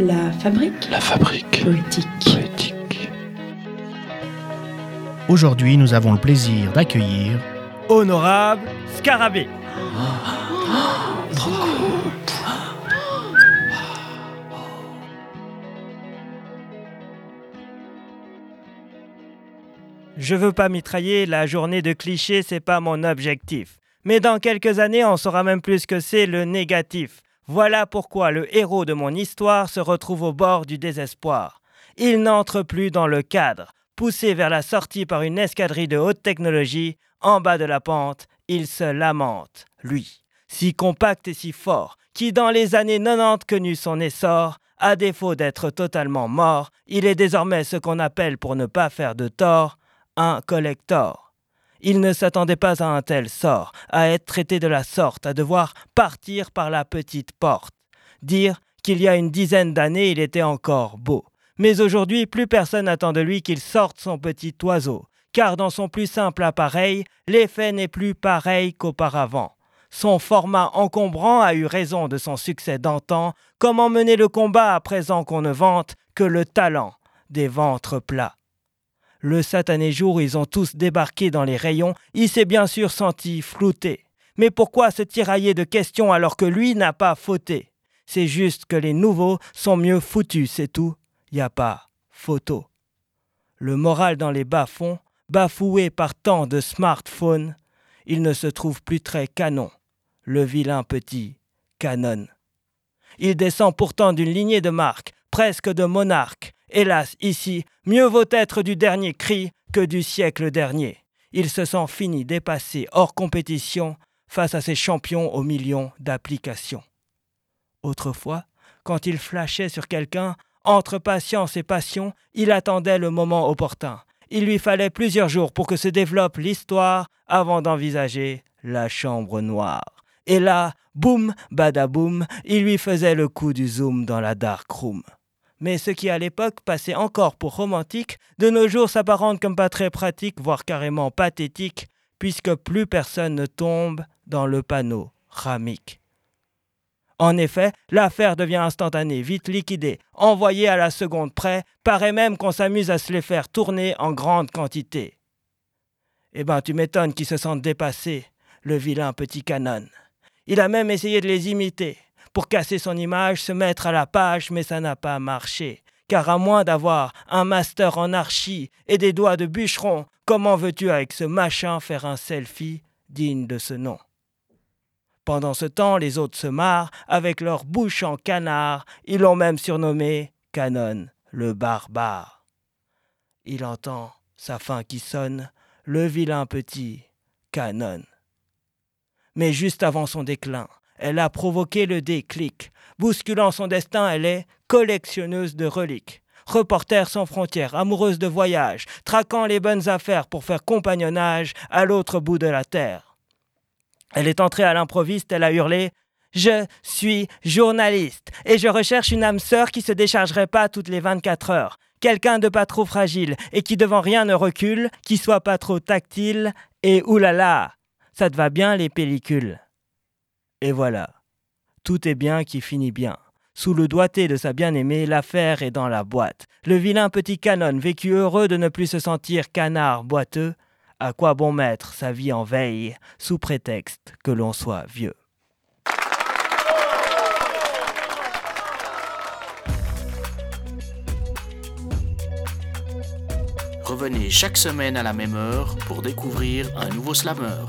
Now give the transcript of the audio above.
La fabrique La fabrique poétique. poétique. Aujourd'hui, nous avons le plaisir d'accueillir Honorable Scarabée. Je veux pas mitrailler, la journée de clichés, c'est pas mon objectif. Mais dans quelques années, on saura même plus que c'est le négatif. Voilà pourquoi le héros de mon histoire se retrouve au bord du désespoir. Il n'entre plus dans le cadre. Poussé vers la sortie par une escadrille de haute technologie, en bas de la pente, il se lamente, lui, si compact et si fort, qui dans les années 90 connut son essor, à défaut d'être totalement mort, il est désormais ce qu'on appelle, pour ne pas faire de tort, un collector. Il ne s'attendait pas à un tel sort, à être traité de la sorte, à devoir partir par la petite porte. Dire qu'il y a une dizaine d'années il était encore beau. Mais aujourd'hui, plus personne n'attend de lui qu'il sorte son petit oiseau, car dans son plus simple appareil, l'effet n'est plus pareil qu'auparavant. Son format encombrant a eu raison de son succès d'antan. Comment mener le combat à présent qu'on ne vante que le talent des ventres plats? Le satané jour, ils ont tous débarqué dans les rayons. Il s'est bien sûr senti flouté. Mais pourquoi se tirailler de questions alors que lui n'a pas fauté? C'est juste que les nouveaux sont mieux foutus, c'est tout. Y a pas photo. Le moral dans les bas-fonds, bafoué par tant de smartphones, il ne se trouve plus très canon, le vilain petit canon. Il descend pourtant d'une lignée de marques, presque de monarques. Hélas, ici, mieux vaut être du dernier cri que du siècle dernier. Il se sent fini, dépassé, hors compétition, face à ses champions aux millions d'applications. Autrefois, quand il flashait sur quelqu'un, entre patience et passion, il attendait le moment opportun. Il lui fallait plusieurs jours pour que se développe l'histoire avant d'envisager la chambre noire. Et là, boum, badaboum, il lui faisait le coup du zoom dans la dark room. Mais ce qui à l'époque passait encore pour romantique, de nos jours s'apparente comme pas très pratique, voire carrément pathétique, puisque plus personne ne tombe dans le panneau ramique. En effet, l'affaire devient instantanée, vite liquidée, envoyée à la seconde près, paraît même qu'on s'amuse à se les faire tourner en grande quantité. Eh ben, tu m'étonnes qu'ils se sentent dépassés, le vilain petit canon. Il a même essayé de les imiter, pour casser son image, se mettre à la page, mais ça n'a pas marché. Car à moins d'avoir un master en archi et des doigts de bûcheron, comment veux-tu avec ce machin faire un selfie digne de ce nom? Pendant ce temps, les autres se marrent avec leur bouche en canard. Ils l'ont même surnommé Canon, le barbare. Il entend sa fin qui sonne, le vilain petit Canon. Mais juste avant son déclin, elle a provoqué le déclic. Bousculant son destin, elle est collectionneuse de reliques. Reporter sans frontières, amoureuse de voyage, traquant les bonnes affaires pour faire compagnonnage à l'autre bout de la terre. Elle est entrée à l'improviste, elle a hurlé Je suis journaliste et je recherche une âme sœur qui se déchargerait pas toutes les 24 heures. Quelqu'un de pas trop fragile et qui devant rien ne recule, qui soit pas trop tactile et oulala, ça te va bien les pellicules? Et voilà, tout est bien qui finit bien. Sous le doigté de sa bien-aimée, l'affaire est dans la boîte. Le vilain petit canon, vécu heureux de ne plus se sentir canard boiteux, à quoi bon mettre sa vie en veille sous prétexte que l'on soit vieux Revenez chaque semaine à la même heure pour découvrir un nouveau slammer.